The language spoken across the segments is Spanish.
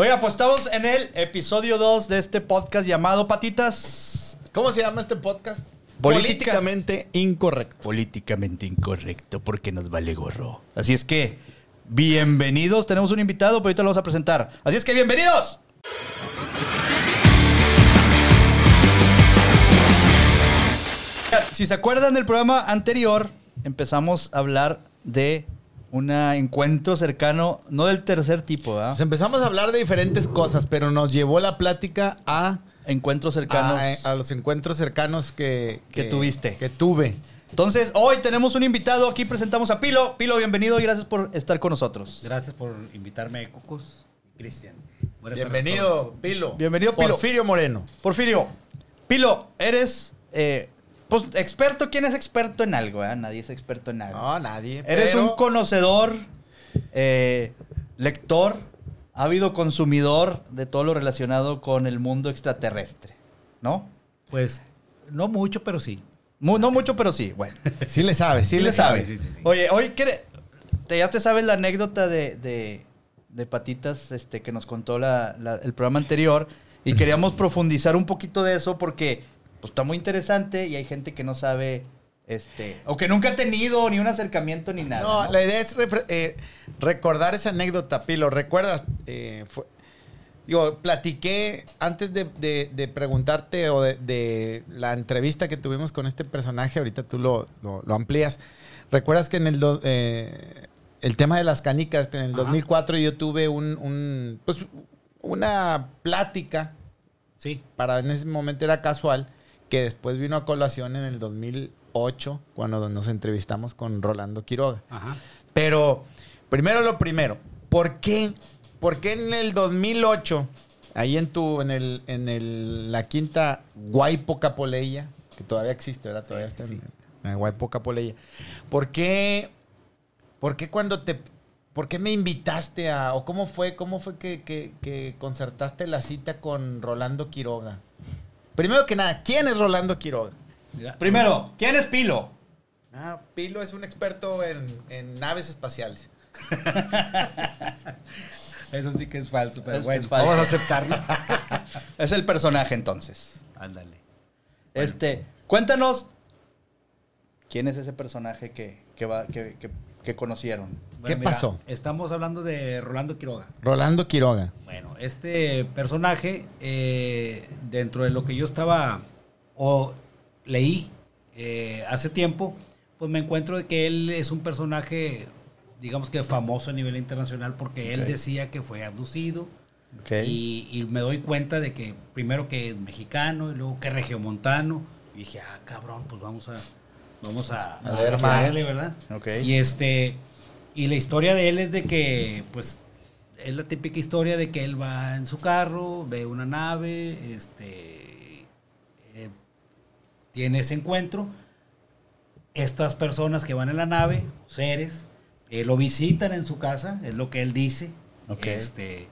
Oiga, pues estamos en el episodio 2 de este podcast llamado Patitas. ¿Cómo se llama este podcast? Política- Políticamente incorrecto. Políticamente incorrecto porque nos vale gorro. Así es que, bienvenidos. Tenemos un invitado, pero ahorita lo vamos a presentar. Así es que, bienvenidos. Si se acuerdan del programa anterior, empezamos a hablar de un encuentro cercano, no del tercer tipo, ¿verdad? Pues empezamos a hablar de diferentes cosas, pero nos llevó la plática a, Encuentros cercanos. a, a los encuentros cercanos que, Que tuviste. Que tuve. Entonces, hoy tenemos un invitado. Aquí presentamos a Pilo. Pilo, bienvenido y gracias por estar con nosotros. Gracias por invitarme, Cocos y Cristian. Buenas tardes a Bienvenido. Pilo. Bienvenido, Pilo. Porfirio Moreno. Porfirio, Pilo, eres eh, pues, experto. ¿Quién es experto en algo? eh? Nadie es experto en algo. No, nadie. eres pero- un conocedor, eh, lector, ávido consumidor de todo lo relacionado con el mundo extraterrestre, ¿no? Pues no mucho, pero sí. Mu- no mucho, pero sí. Bueno. Sí le sabes, sí, Sí le sabes. sabes. Sí, sí, sí. Oye, hoy te- ya te sabes la anécdota de, de- de Patitas este, que nos contó la- la- el programa anterior y queríamos profundizar un poquito de eso porque pues, está muy interesante y hay gente que no sabe este, o que nunca ha tenido ni un acercamiento ni nada. No, ¿no? la idea es eh, recordar esa anécdota, Pilo. ¿Recuerdas? Eh, fue- digo, platiqué antes de, de- de preguntarte o de, de la entrevista que tuvimos con este personaje, ahorita tú lo, lo- lo amplías. ¿Recuerdas que en el, do- eh, el tema de las canicas, que en el Ajá. 2004 yo tuve un, un, pues, una plática, Sí. para en ese momento era casual, que después vino a colación en el 2008, cuando nos entrevistamos con Rolando Quiroga. Ajá. Pero, primero lo primero, ¿por qué? ¿Por qué en el 2008, ahí en tu, en el, en el, la quinta Guaypo Capoleya, que todavía existe, ¿verdad? Todavía sí, está sí. en la Guaypo Capoleya. ¿Por qué, por qué cuando te, por qué me invitaste a, o cómo fue, cómo fue que, que, que concertaste la cita con Rolando Quiroga? Primero que nada, ¿quién es Rolando Quiroga? Primero, ¿quién es Pilo? Ah, Pilo es un experto en, en naves espaciales. Eso sí que es falso, pero Es- bueno, es falso. vamos a aceptarlo. Es el personaje entonces. Ándale. Este, cuéntanos quién es ese personaje que, que, va, que, que- que ¿Qué pasó? Estamos hablando de Rolando Quiroga. Rolando Quiroga. Bueno, este personaje, eh, dentro de lo que yo estaba o leí eh, hace tiempo, pues me encuentro de que él es un personaje, digamos que famoso a nivel internacional, porque él decía que fue abducido. Ok. Y, y me doy cuenta de que primero que es mexicano y luego que es regiomontano. Y dije, ah, cabrón, pues vamos a, vamos a, A ver más. saberle, ¿verdad? Ok. Y este, y la historia de él es de que, pues, es la típica historia de que él va en su carro, ve una nave, este, eh, tiene ese encuentro. Estas personas que van en la nave, seres, eh, lo visitan en su casa, es lo que él dice. Ok. Este,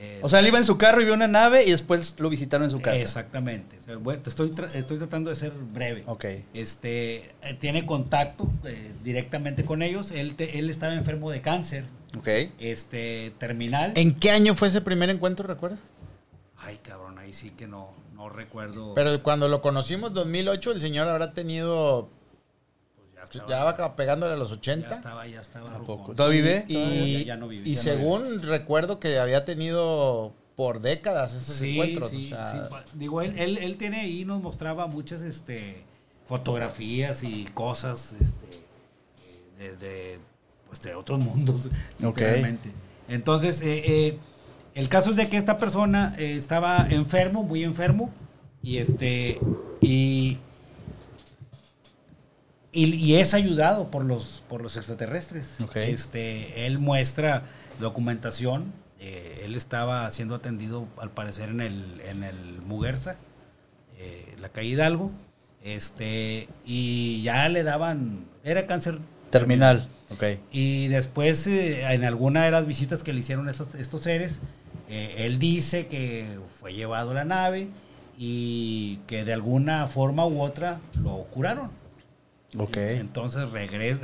eh, O sea, él iba en su carro y vio una nave y después lo visitaron en su casa. Exactamente. O sea, bueno, te estoy, tra- estoy tratando de ser breve. Ok. Este, eh, tiene contacto eh, directamente con ellos. Él, te- él estaba enfermo de cáncer, Ok. este, terminal. ¿En qué año fue ese primer encuentro, recuerdas? Ay, cabrón, ahí sí que no, no recuerdo. Pero cuando lo conocimos, 2008, el señor habrá tenido, estaba, ya va pegándole a los ya 80. estaba, ya estaba. ¿A rucón. poco? ¿Todavía vive? Y, ya no vive, y ya no según recuerdo que había tenido por décadas esos Sí, encuentros. sí, o sea, sí. Digo, él, él, él tiene ahí, nos mostraba muchas este, fotografías y cosas este, de, de, pues, de otros mundos, realmente. Entonces, eh, eh, el caso es de que esta persona eh, estaba enfermo, muy enfermo, y este, y, y, y es ayudado por los, por los extraterrestres. Este, él muestra documentación. eh, él estaba siendo atendido, al parecer, en el, en el Muguerza, eh, la calle Hidalgo. Este, y ya le daban. Era cáncer Terminal. Ok. y después, eh, en alguna de las visitas que le hicieron estos, estos seres, eh, él dice que fue llevado a la nave y que de alguna forma u otra lo curaron. Ok. Entonces regresa,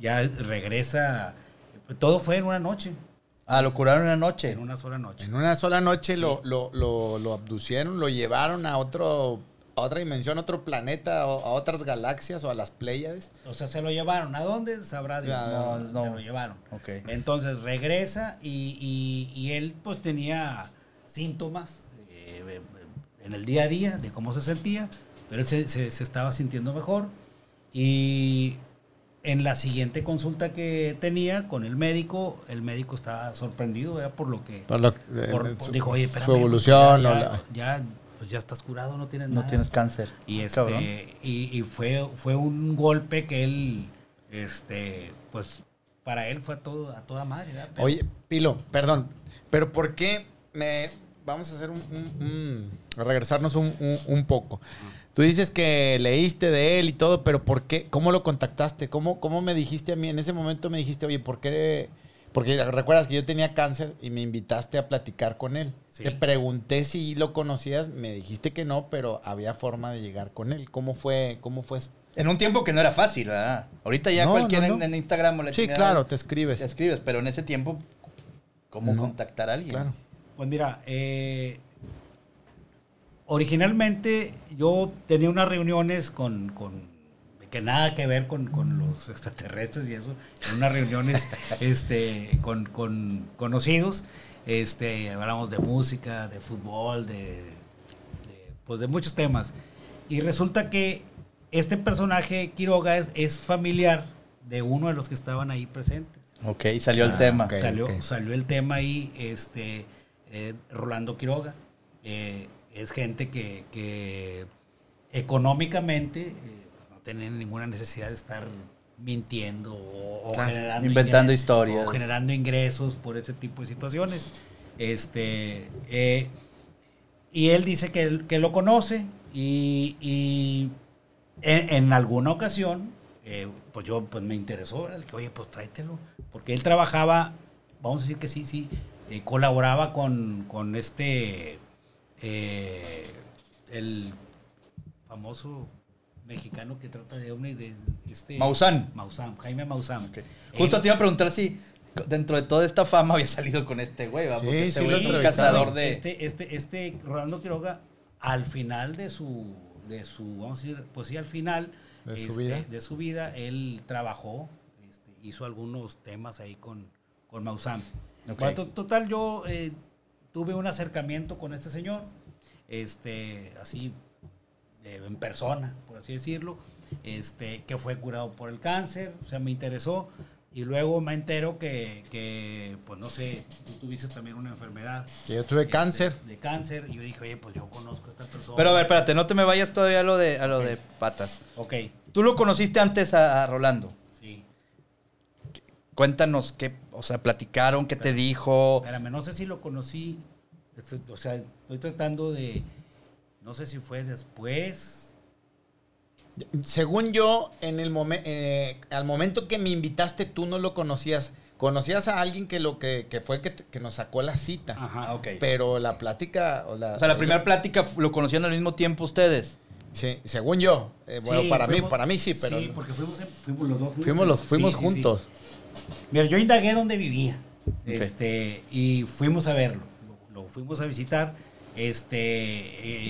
ya regresa. Todo fue en una noche. Ah, lo curaron en la noche. En una sola noche. En una sola noche lo, lo, lo, lo abducieron, lo llevaron a otro a otra dimensión, a otro planeta, a, a otras galaxias o a las Pléyades. O sea, se lo llevaron. ¿A dónde? Sabrá Dios. Ya, No, no. Se lo llevaron. Ok. Entonces regresa y, y- y él pues tenía síntomas eh, en el día a día de cómo se sentía, pero él se, se- se estaba sintiendo mejor. Y en la siguiente consulta que tenía con el médico, el médico estaba sorprendido ¿verdad? por lo que... Por lo- por- eh, por- su- dijo, oye, su espérame, pues, evolución ya, ya- la- ya, pues ya estás curado, no tienes No nada. tienes cáncer. Y Cabrón. este y, y fue fue un golpe que él este pues para él fue a todo a toda madre, ¿verdad? Pero- Oye, Pilo, perdón, pero ¿por qué me vamos a hacer un, un- un- a regresarnos un, un- un poco? Tú dices que leíste de él y todo, pero ¿por qué? ¿Cómo lo contactaste? ¿Cómo, cómo me dijiste a mí? En ese momento me dijiste, oye, ¿por qué? Porque recuerdas que yo tenía cáncer y me invitaste a platicar con él. Sí. Te pregunté si lo conocías, me dijiste que no, pero había forma de llegar con él. ¿Cómo fue, cómo fue eso? En un tiempo que no era fácil, ¿verdad? Ahorita ya No, cualquiera no, en- no. En, Instagram o la Sí, chingada claro, te escribes. te escribes, pero en ese tiempo, ¿cómo No. contactar a alguien? Claro. Pues mira, eh, originalmente yo tenía unas reuniones con, con- que nada que ver con, con los extraterrestres y eso, en unas reuniones este, con, con conocidos, este, hablamos de música, de fútbol, de, de, pues de muchos temas. Y resulta que este personaje Quiroga es, es familiar de uno de los que estaban ahí presentes. Ok, salió el Ah, tema. salió, salió el tema ahí, este, eh, Rolando Quiroga. eh, es gente que, que económicamente eh, no tienen ninguna necesidad de estar mintiendo o, o Claro, generando inventando historias. o generando ingresos por ese tipo de situaciones. Este, eh, y él dice que, él- que lo conoce y, y en, en alguna ocasión, eh, pues yo pues me interesó, ¿verdad? que oye, pues tráetelo, porque él trabajaba, vamos a decir que sí, sí, eh, colaboraba con, con este, eh, el famoso mexicano que trata de ovnis de este Maussan. Maussan, Jaime Maussan. Justo te iba a preguntar si dentro de toda esta fama había salido con este güey. Sí, Porque sí lo güey es un cazador de... Este, este, este Rolando Quiroga, al final de su, de su, vamos a decir, pues sí, al final De su este, vida. de su vida, él trabajó, este, hizo algunos temas ahí con, con Maussan. Bueno, total, yo eh, tuve un acercamiento con este señor, este, así, eh, en persona, por así decirlo, este, que fue curado por el cáncer, o sea, me interesó. Y luego me entero que, que, pues no sé, tú tuviste también una enfermedad. Que yo tuve este, cáncer. De cáncer. Y yo dije, oye, pues yo conozco a esta persona. Pero a ver, espérate, no te me vayas todavía a lo de, a lo de patas. Ok, Tú lo conociste antes a, a Rolando. Cuéntanos qué, o sea, platicaron, qué te dijo. Espérame, no sé si lo conocí. O sea, estoy tratando de. No sé si fue después. Según yo, en el momento, al momento que me invitaste, tú no lo conocías. Conocías a alguien que lo que, que fue el que, te- que nos sacó la cita. Ajá. Ah, ok. Pero la plática. O, la, O sea, la primera plática lo conocían al mismo tiempo ustedes. Sí, según yo. Eh, bueno, Sí, para mí, fuimos- para mí sí, pero. Sí, porque fuimos, en- fuimos los dos. fuimos los, sí, fuimos sí, sí. Mira, yo indagué donde vivía. Este, y fuimos a verlo. Lo, lo fuimos a visitar. Este,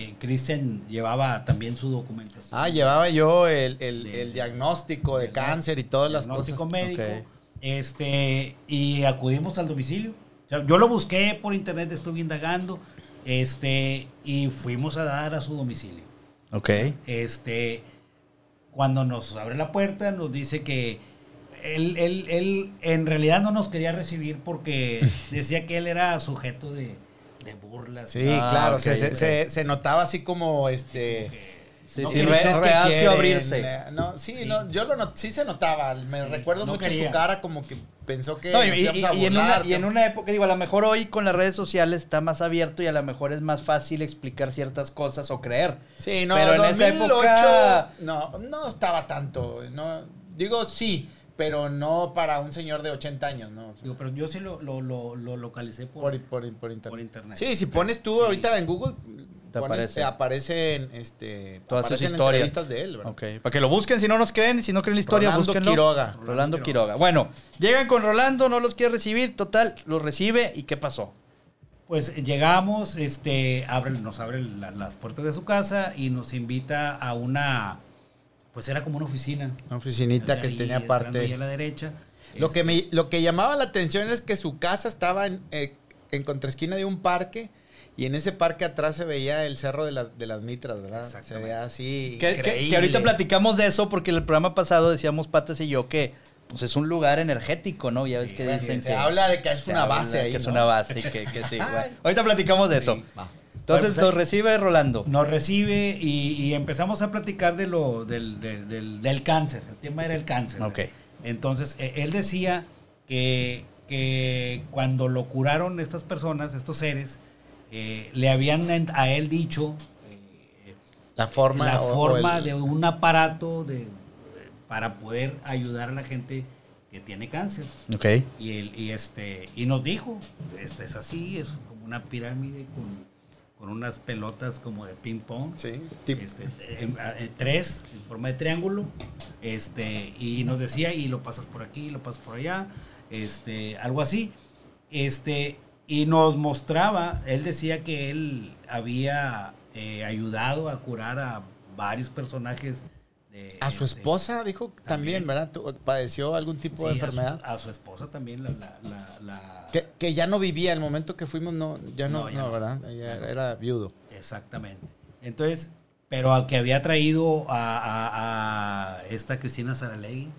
eh, Christian llevaba también su documentación. Ah, llevaba yo el, el- De- el diagnóstico de cáncer y todas las diagnóstico cosas. médico. Ok. Este, y acudimos al domicilio. O sea, yo lo busqué por internet, estuve indagando. Este, y fuimos a dar a su domicilio. Ok. Este, cuando nos abre la puerta, nos dice que él, él, él en realidad no nos quería recibir porque decía que él era sujeto de, de burlas. Sí, Ah, claro, se, se- se- se notaba así como este. Sí, no, sí, reacio quieren, a abrirse. eh, No, sí, Sí. no, yo lo not- sí se notaba. Me Sí, recuerdo no mucho quería. su cara como que pensó que No, y, a y en una, burlar, y en una época, digo, a lo mejor hoy con las redes sociales está más abierto y a lo mejor es más fácil explicar ciertas cosas o creer. Sí, no, Pero en esa 2008 época- no, no estaba tanto. No, digo sí, pero no para un señor de 80 años, ¿no? Digo, pero yo sí lo, lo, lo, lo localicé por, Por, por, por internet. por internet. Sí, si pones tú Sí. ahorita en Google, Te pones- aparece. te aparecen este, Todas sus aparecen historias. entrevistas de él, ¿verdad? Ok, para que lo busquen, si no nos creen, si no creen la historia, Rolando búsquenlo. Quiroga. Rolando Rolando Quiroga. Bueno, llegan con Rolando, no los quiere recibir, total, los recibe y ¿qué pasó? Pues llegamos, este, abre, nos abre la- las puertas de su casa y nos invita a una, pues era como una oficina. Una oficinita O sea, que ahí tenía entrando parte. ahí a la derecha. Lo que, Este, me, lo que llamaba la atención es que su casa estaba en, eh, en contraesquina de un parque y en ese parque atrás se veía el cerro de, la- de las mitras, ¿verdad? Se veía así. Que, que- que increíble. ahorita platicamos de eso porque en el programa pasado decíamos Patas y yo que pues es un lugar energético, ¿no? Ya ves Sí, que dicen se que habla de que es se una base ahí. que es una base y que, que sí. bueno. Ahorita platicamos de eso. Sí. Entonces pues, lo recibe Rolando. Nos recibe y, y empezamos a platicar de lo, del, del- del- del cáncer. El tema era el cáncer. Ok. Entonces, eh, él decía que, que cuando lo curaron estas personas, estos seres, eh, le habían a él dicho eh, La forma. la forma el- de un aparato de, para poder ayudar a la gente que tiene cáncer. Ok. Y, él, y, este, y nos dijo, este es así, es como una pirámide con, con unas pelotas como de ping pong. Sí, Este, en- en tres, en forma de triángulo. Este, y nos decía, y lo pasas por aquí, lo pasas por allá, este, algo así. Este, y nos mostraba, él decía que él había eh, ayudado a curar a varios personajes. De, A su esposa, dijo también, También. ¿verdad? ¿Padeció algún tipo sí, de a su- enfermedad? A su, esposa también, la... la, la- la- Que, que ya no vivía, el momento que fuimos, no, ya no, No, ya no. ¿verdad? Ya Ya no. era viudo. Exactamente. Entonces, pero al que había traído a, a- a esta Cristina Saralegui.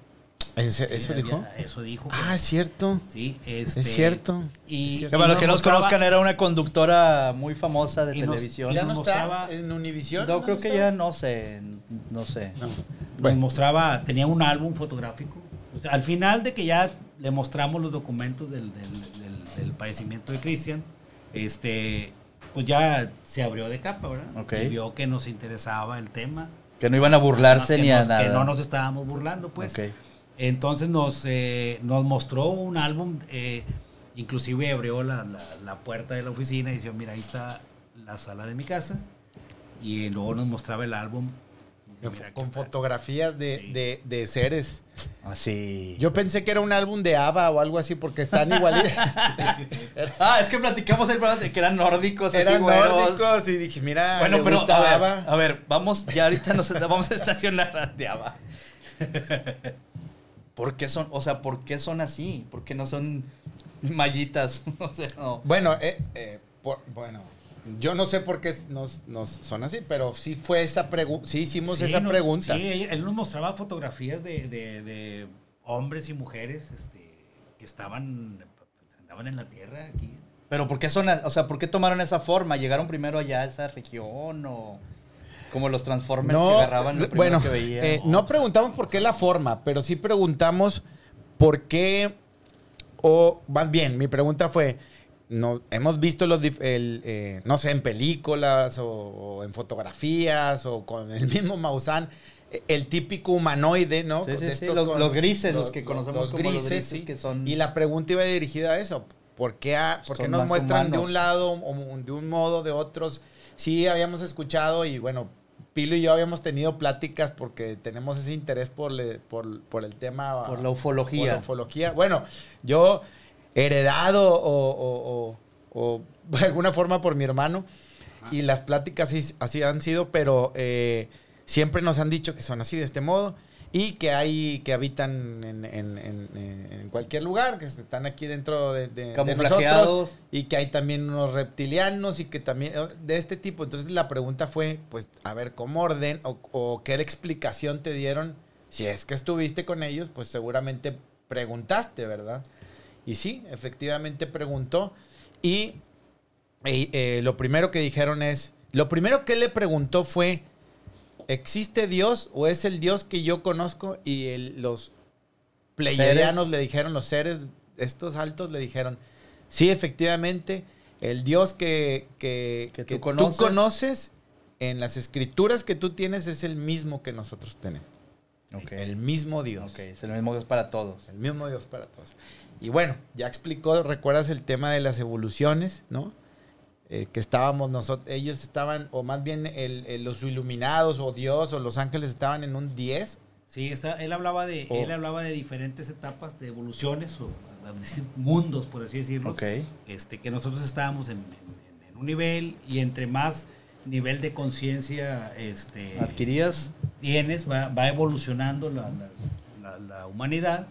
¿En se- que ¿Eso dijo? Eso dijo. Ah, es cierto. sí, este, Es cierto. Y, Es cierto. Que y para los nos que nos mostraba- conozcan era una conductora muy famosa de Y nos- televisión. ¿Ya nos no está mostraba- en Univision? No, creo ¿Dónde que está? ya no sé, no sé. No. nos Bueno. mostraba, tenía un álbum fotográfico. O sea, al final de que ya le mostramos los documentos del, del, del- del padecimiento de Cristian, este, pues ya se abrió de capa, ¿verdad? Ok. Y vio que nos interesaba el tema. Que no iban a burlarse ni a nos- nada. Que no nos estábamos burlando, pues. Ok. Entonces nos, eh, nos mostró un álbum, eh, inclusive abrió la, la- la puerta de la oficina y decía, mira, ahí está la sala de mi casa. Y luego nos mostraba el álbum. Dice, "Mira, aquí Con está". fotografías de, Sí. de, de seres. Así. Yo pensé que era un álbum de ABBA o algo así porque están igualitos. Ah, es que platicamos el programa de que eran nórdicos, así Eran güeros. nórdicos y dije, mira, Bueno, pero gusta a ver, ABBA. a ver, vamos, ya ahorita nos vamos a estacionar de ABBA. ¿Por qué son, o sea, por qué son así? ¿Por qué no son mallitas? O sea, no. Bueno, eh, eh, por- bueno, yo no sé por qué nos, nos son así, pero sí fue esa pregunta, sí hicimos Sí, esa no- pregunta. Sí, él nos mostraba fotografías de, de- de hombres y mujeres este, que estaban, andaban en la tierra aquí. Pero ¿por qué son, o sea, por qué tomaron esa forma? ¿Llegaron primero allá a esa región o como los Transformers que agarraban lo bueno, que veían? eh, No, no preguntamos por qué la forma, pero sí preguntamos por qué, o más bien, mi pregunta fue, no, hemos visto los, el, eh, no sé, en películas o, o en fotografías o con el mismo Maussan, el típico humanoide, ¿no? Sí, sí, De sí, estos los- los grises, los que conocemos los como los grises, grises, sí. que son- Y la pregunta iba dirigida a eso. ¿Por qué, a- por qué Son nos muestran de un lado o de un modo, de otros? Sí, habíamos escuchado y bueno, Pilo y yo habíamos tenido pláticas porque tenemos ese interés por, le- por, por el tema. Por la ufología. por la ufología. Bueno, yo heredado o, o- o- o de alguna forma por mi hermano y las pláticas sí- así han sido, pero eh, siempre nos han dicho que son así de este modo y que hay que habitan en, en- en- en cualquier lugar, que están aquí dentro de, de- de nosotros y que hay también unos reptilianos y que también de este tipo. Entonces la pregunta fue, pues, a ver, ¿cómo orden o, o qué explicación te dieron? Si es que estuviste con ellos, pues seguramente preguntaste, ¿verdad? Y sí, efectivamente preguntó. Y eh, eh, lo primero que dijeron es, lo primero que le preguntó fue, ¿existe Dios o es el Dios que yo conozco? Y el- los pleiadianos Seres. le dijeron, los seres estos altos le dijeron, sí, efectivamente, el Dios que, que, Que tú que tú conoces. en las escrituras que tú tienes es el mismo que nosotros tenemos. El mismo Dios. Es el mismo Dios para todos. El mismo Dios para todos. Y bueno, ya explicó, recuerdas el tema de las evoluciones, ¿no? Eh, que estábamos nosotros, ellos estaban, o más bien el- el- los iluminados, o Dios, o los ángeles estaban en un 10. Sí, está, él hablaba de, O- él hablaba de diferentes etapas de evoluciones o mundos, por así decirlo. Ok. Este, que nosotros estábamos en, en- en un nivel y entre más nivel de conciencia este, ¿Adquirías? tienes, va, va evolucionando la, las- la- la humanidad,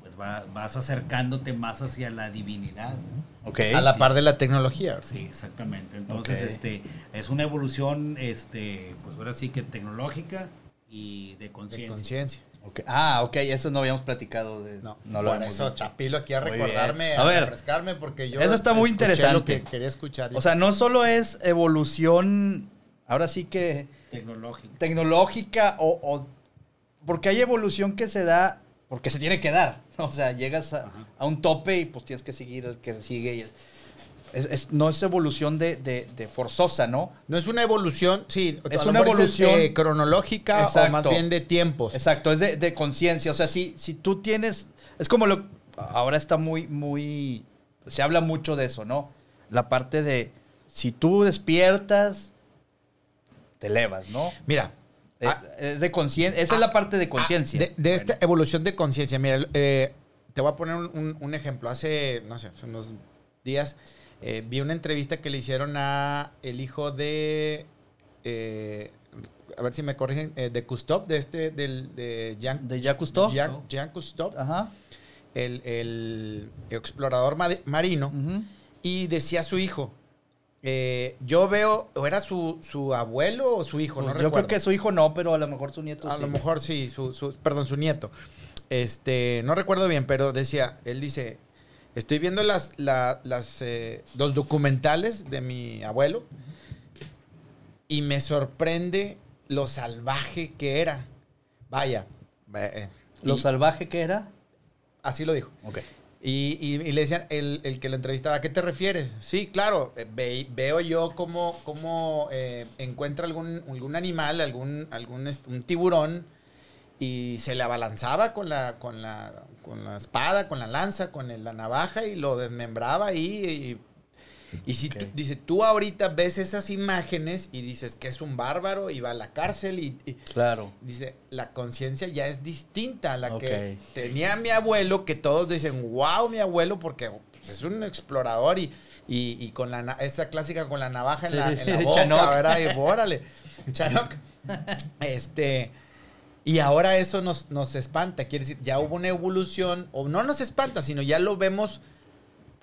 pues va, vas acercándote más hacia la divinidad. ¿no? A la par de la tecnología. Sí, exactamente. Entonces, este, es una evolución, este, pues ahora sí que tecnológica y de De conciencia. conciencia. Ok. Ah, ok, eso no habíamos platicado. De, No, no lo por eso dicho. Chapilo aquí a Muy recordarme, a, A ver, refrescarme, porque yo eso está muy interesante. que quería escuchar. O sea, no solo es evolución, ahora sí que Tecnológica. tecnológica o, o- porque hay evolución que se da porque se tiene que dar. ¿no? O sea, llegas a, un tope y pues tienes que seguir el que sigue. y es, es- no es evolución de, de- de forzosa, ¿no? no es una evolución, sí, Es una dices, evolución- eh, cronológica o más bien de tiempos. Exacto, es de, de conciencia. O sea, si, si tú tienes. Es como lo. Ahora está muy, muy. Se habla mucho de eso, ¿no? La parte de. Si tú despiertas, te elevas, ¿no? Mira, Eh, ah, es de conciencia. Esa es ah, la parte de conciencia. de, de esta evolución de conciencia, mira, eh, te voy a poner un, ejemplo. Hace, no sé, unos días eh, vi una entrevista que le hicieron a el hijo de, eh, a ver si me corrigen, eh, de Cousteau, de este, del, de Jean, ¿De Jacques Cousteau? Jean, Jean Cousteau, Ajá. el, el explorador mari- marino, y decía a su hijo, eh, yo veo, o era su, su abuelo o su hijo, Pues no yo recuerdo. creo que su hijo no, pero a lo mejor su nieto A sí. lo mejor sí, su, su- perdón, su nieto. Este, no recuerdo bien, pero decía, él dice, estoy viendo las, la- las, eh, los documentales de mi abuelo y me sorprende lo salvaje que era. Vaya, eh, ¿Lo y salvaje que era? así lo dijo. Ok. Y, y- y le decían, el, el que lo entrevistaba, ¿a qué te refieres? Sí, claro, eh, ve- veo yo cómo, cómo eh, encuentra algún, algún animal, algún, algún tiburón, y se le abalanzaba con la, con la, con la espada, con la lanza, con la navaja, y lo desmembraba ahí. Y, si tú- dice, tú ahorita ves esas imágenes y dices que es un bárbaro y va a la cárcel y- y Claro. Dice, la conciencia ya es distinta a la que tenía mi abuelo, que todos dicen, wow, mi abuelo, porque pues, es un explorador y, y, y con la, esa clásica con la navaja en Sí, la, en boca, Chanok. ¿verdad? Y órale, Chanok. Este, y ahora eso nos, nos espanta, quiere decir, ya hubo una evolución, o no nos espanta, sino ya lo vemos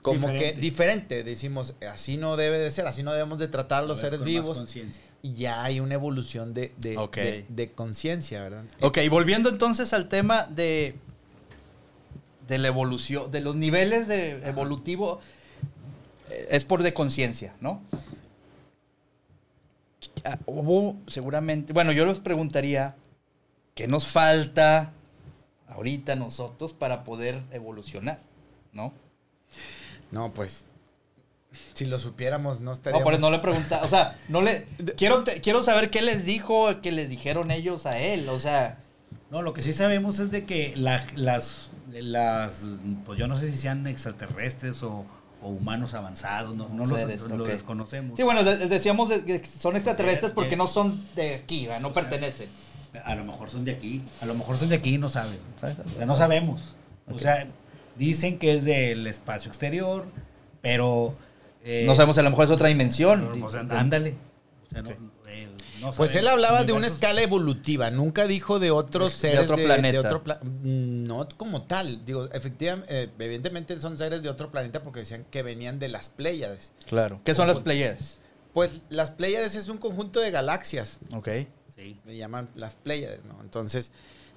como Diferente. que diferente. Decimos, así no debe de ser, así no debemos de tratar a los seres vivos y ya hay una evolución de, de- de conciencia, ¿verdad? Ok, volviendo entonces al tema de, de la evolución, de los niveles de evolutivo, eh, es por de conciencia, ¿no? Ah, Hubo seguramente, bueno, yo les preguntaría, ¿qué nos falta ahorita nosotros para poder evolucionar? ¿No? No, pues, si lo supiéramos, no No, estaríamos... por eso no le pregunta, o sea, no le quiero te- quiero saber qué les dijo, qué les dijeron ellos a él, o sea, No, lo que sí sabemos es de que la- las, las, pues yo no sé si sean extraterrestres o, o humanos avanzados, no, no los, Seres, lo desconocemos. Sí, bueno, de- decíamos de- que son extraterrestres porque no son de aquí, ¿verdad? no O sea, pertenecen. A lo mejor son de aquí, a lo mejor son de aquí y no sabes. O sea, no sabemos. O sea, dicen que es del espacio exterior, pero... eh, no sabemos, a lo mejor es otra dimensión. pero, pues, ándale. O sea, no, eh, no Pues él hablaba de una escala evolutiva, nunca dijo de otros De- de seres otro planeta. otro pla- no como tal, digo, efectivamente, eh, evidentemente son seres de otro planeta porque decían que venían de las Pléyades. Claro. ¿Qué son las. Pleiades? Pues las Pléyades es un conjunto de galaxias, Ok. Sí. le llaman las Pléyades, ¿no? Entonces,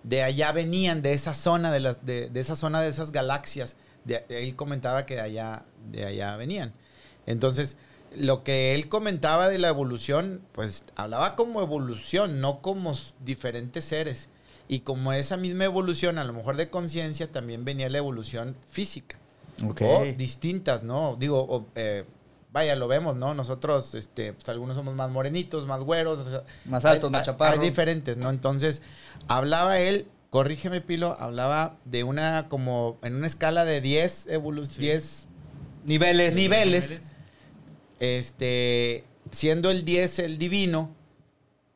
de allá venían, de esa zona, de, las, de, de esa zona de esas galaxias. De, él comentaba que de allá, de allá venían. Entonces, lo que él comentaba de la evolución, pues hablaba como evolución, no como diferentes seres. Y como esa misma evolución, a lo mejor de conciencia, también venía la evolución física. O distintas, ¿no? Digo, o, eh, vaya, lo vemos, ¿no? Nosotros, este, pues, algunos somos más morenitos, más güeros. o sea, Más altos, hay- más chaparros. Hay diferentes, ¿no? Entonces, hablaba él corrígeme Pilo, hablaba de una como en una escala de 10 evolu- Sí. 10 Niveles. Niveles. este siendo el 10 el divino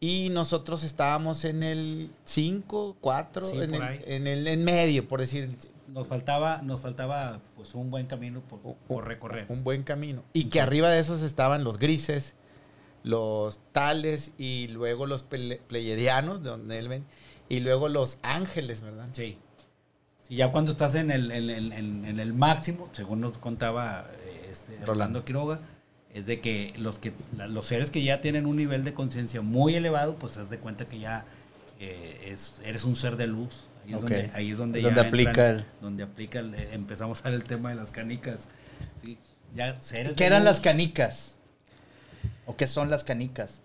y nosotros estábamos en el 5, 4, Sí, en, en el en medio, por decir Nos faltaba, nos faltaba pues un buen camino por, por recorrer. un buen camino. Y que arriba de esos estaban los grises, los tales y luego los pleiadianos, de donde él ven, y luego los ángeles, ¿verdad? Sí. Sí, ya cuando estás en el, en, el- en- en el máximo, según nos contaba eh, este, Rolando Quiroga, es de que los que los seres que ya tienen un nivel de conciencia muy elevado, pues haz de cuenta que ya eh, es, eres un ser de luz. Ahí es donde, ahí es donde, Donde ya aplica entran- el- donde aplica el- eh, empezamos a ver el tema de las canicas. Sí, ya ¿Qué de eran luz. las canicas? ¿O qué son las canicas?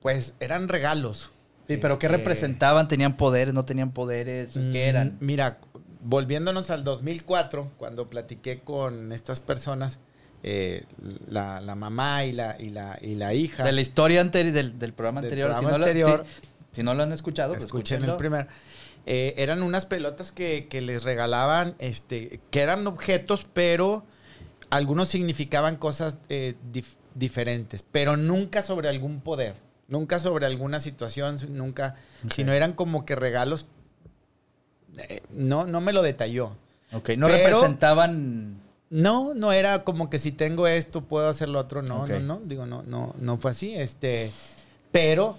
Pues eran regalos. Sí, pero ¿qué Este, representaban? ¿Tenían poderes? ¿No tenían poderes? Mm, ¿Qué eran? Mira, volviéndonos al 2004, cuando platiqué con estas personas, eh, la, la mamá y la, y la, y la hija. De la historia anterior, del, del programa Del anterior. programa si, no lo- anterior. si- si no lo han escuchado, pues escuchen el escúchenlo. Eh, eran unas pelotas que, que les regalaban, este, que eran objetos, pero algunos significaban cosas eh, dif- diferentes, pero nunca sobre algún poder, nunca sobre alguna situación, nunca, Ok. sino eran como que regalos. eh, no, no me lo detalló. Ok, no Pero- representaban... No, no era como que si tengo esto puedo hacer lo otro. No, no, no. Digo, no, no, no fue así. Este, pero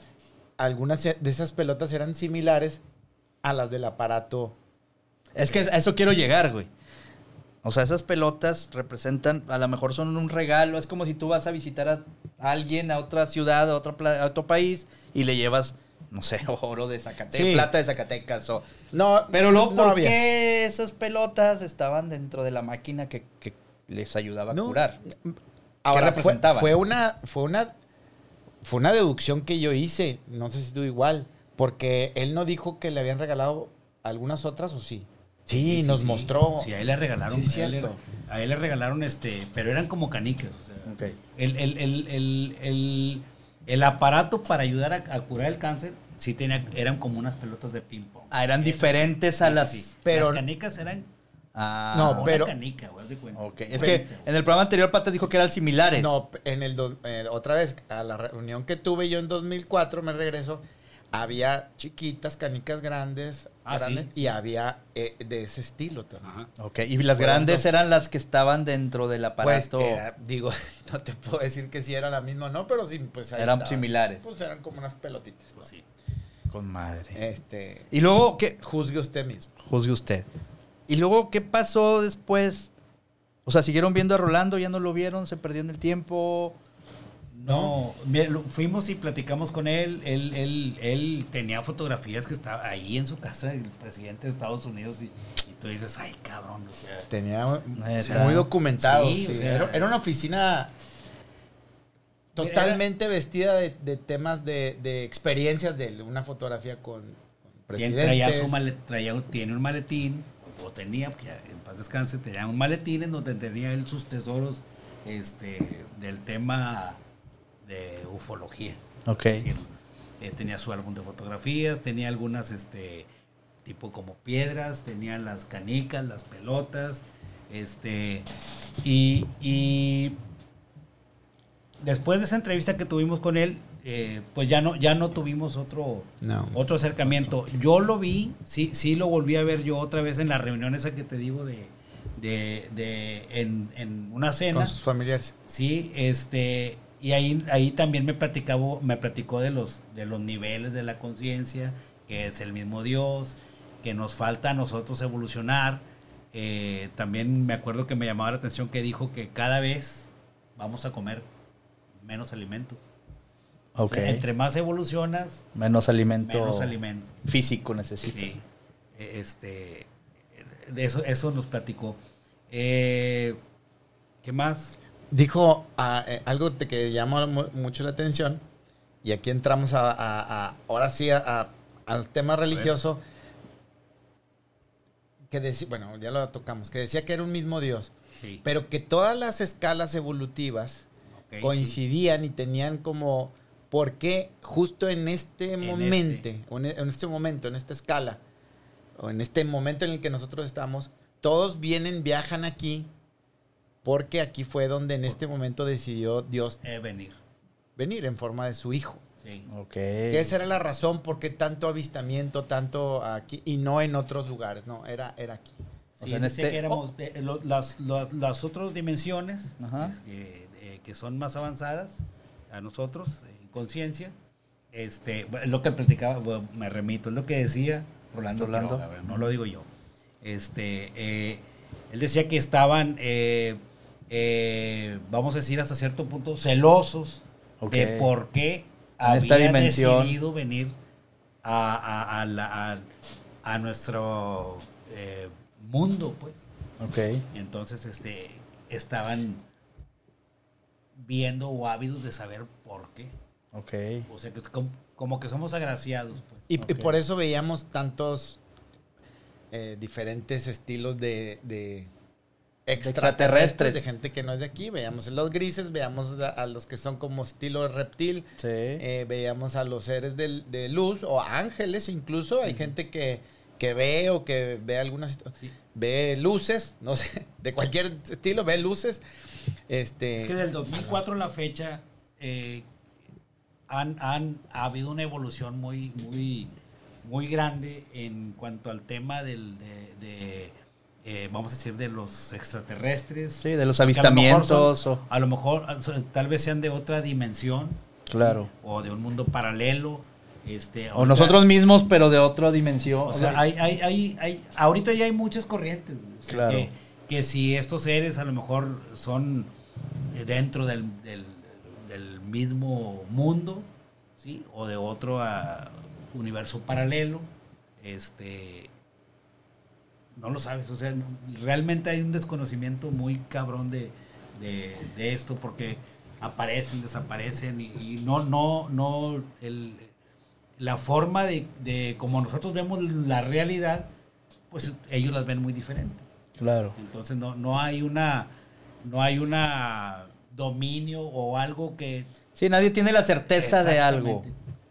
algunas de esas pelotas eran similares a las del aparato. Es que a eso quiero llegar, güey. O sea, esas pelotas representan, a lo mejor son un regalo. Es como si tú vas a visitar a alguien a otra ciudad, a a otro país, y le llevas, no sé, oro de Zacatecas, Sí. plata de Zacatecas. O... No, Pero luego, ¿por qué esas pelotas estaban dentro de la máquina que, que les ayudaba a No. curar? Ahora, fue, representaban? fue una, fue una, fue una deducción que yo hice. No sé si tú igual, porque él no dijo que le habían regalado algunas otras o sí. Sí, nos mostró. Sí, a él le regalaron. Sí, a, él le, cierto. a él le regalaron este, pero eran como canicas. O sea, Ok. el, el, el, el, el, el aparato para ayudar a, a curar el cáncer, sí tenía, eran como unas pelotas de ping pong. Ah, eran diferentes a las- sí, sí. pero- las canicas eran Ah, No, pero- una canica, güey, haz de cuenta. ok. Es Pero- que en el programa anterior Patas dijo que eran similares. No, en el do- eh, otra vez, a la reunión que tuve yo en 2004, me regreso, había chiquitas, canicas grandes, Ah, sí, grandes, sí. y había eh, de ese estilo también. Ajá. Ok, y las grandes dos. eran las que estaban dentro del Pues aparato. era- digo, no te puedo decir que si era la misma o no, pero sí, pues ahí Eran estaban. similares. Pues eran como unas pelotitas. Pues sí. Con madre. Este, Y luego, ¿qué? juzgue usted mismo. Juzgue usted. Y luego, ¿qué pasó después? O sea, ¿siguieron viendo a Rolando? ¿Ya no lo vieron? ¿Se perdió en el tiempo? No, mira, lo- fuimos y platicamos con él. Él, él, él tenía fotografías que estaba ahí en su casa, el presidente de Estados Unidos, y, y tú dices, ay, cabrón, o sea, Tenía muy documentado. Sí, sí. o sea- era, era una oficina totalmente vestida de, de temas de, de experiencias de una fotografía con, con presidentes. traía su traía- tiene un maletín, o tenía, porque ya en paz descanse, tenía un maletín en donde tenía él sus tesoros este, del tema de ufología. Ok. Es decir, eh, tenía su álbum de fotografías, tenía algunas, este, tipo como piedras, tenía las canicas, las pelotas, este, y, y después de esa entrevista que tuvimos con él, eh, pues ya no, ya no tuvimos otro, No. otro acercamiento. Yo lo vi, sí, sí lo volví a ver yo otra vez en la reunión esa que te digo de, de, de en, en una cena. Con sus familiares. Sí, este, y ahí, ahí también me platicaba, me platicó de los, de los niveles de la conciencia, que es el mismo Dios, que nos falta a nosotros evolucionar. Eh, también me acuerdo que me llamaba la atención que dijo que cada vez vamos a comer menos alimentos. O Ok. sea, entre más evolucionas, menos alimento menos alimento. físico necesitas. Sí. Este, eso, eso nos platicó. Eh, ¿Qué más? Dijo ah, eh, algo que llamó mu- mucho la atención. Y aquí entramos a, a- a- ahora sí a- al tema religioso. Que decía, bueno, ya lo tocamos, que decía que era un mismo Dios. Sí. Pero que todas las escalas evolutivas sí. coincidían y tenían como por qué justo en este En momento, en e- en este momento, en esta escala, o en este momento en el que nosotros estamos, todos vienen, viajan aquí, porque aquí fue donde en este momento decidió Dios Eh, venir. venir en forma de su hijo. Sí. Ok. Que esa era la razón por qué tanto avistamiento, tanto aquí, y no en otros lugares, no, era, era aquí. O Sí, sea, en este- que éramos de- lo- las, las, las otras dimensiones Ajá. eh, eh, que son más avanzadas a nosotros en conciencia. Este, lo que platicaba, bueno, me remito, es lo que decía Rolando, Rolando. No lo digo yo. Este, eh, él decía que estaban, eh, vamos a decir hasta cierto punto, celosos de por qué había decidido venir a, a- a la- a- a nuestro eh, mundo, pues. Ok. Entonces, este, estaban viendo o ávidos de saber por qué. Ok. O sea, que es como, como que somos agraciados, pues. Y, por eso veíamos tantos eh, diferentes estilos de, de extraterrestres, de gente que no es de aquí. Veíamos los grises, veíamos a, a los que son como estilo reptil, Sí. eh, veíamos a los seres de, luz o ángeles incluso. Hay gente que, que ve o que ve algunas Sí. ve luces, no sé, de cualquier estilo, ve luces. Este, Es que del 2004 a la fecha eh, han, han ha habido una evolución muy, muy, muy grande en cuanto al tema del, de, de, eh, vamos a decir, de los extraterrestres. Sí, de los Que a lo mejor avistamientos. son- o- A lo mejor, tal vez sean de otra dimensión. Claro. ¿sí? O de un mundo paralelo. Este, O nosotros mismos, pero de otra dimensión. O sea, hay, hay, hay, hay- ahorita ya hay muchas corrientes. güey. O sea, Claro. que, que si estos seres a lo mejor son eh, dentro del, del- del mismo mundo, ¿sí? O de otro ah, universo paralelo, este... No lo sabes, o sea, no- realmente hay un desconocimiento muy cabrón de, de- de esto porque aparecen, desaparecen y, y no, no, no, el, la forma de, de como nosotros vemos la realidad, pues ellos las ven muy diferente. Claro. Entonces no, no hay una, no hay una dominio o algo que Sí, nadie tiene la certeza de algo.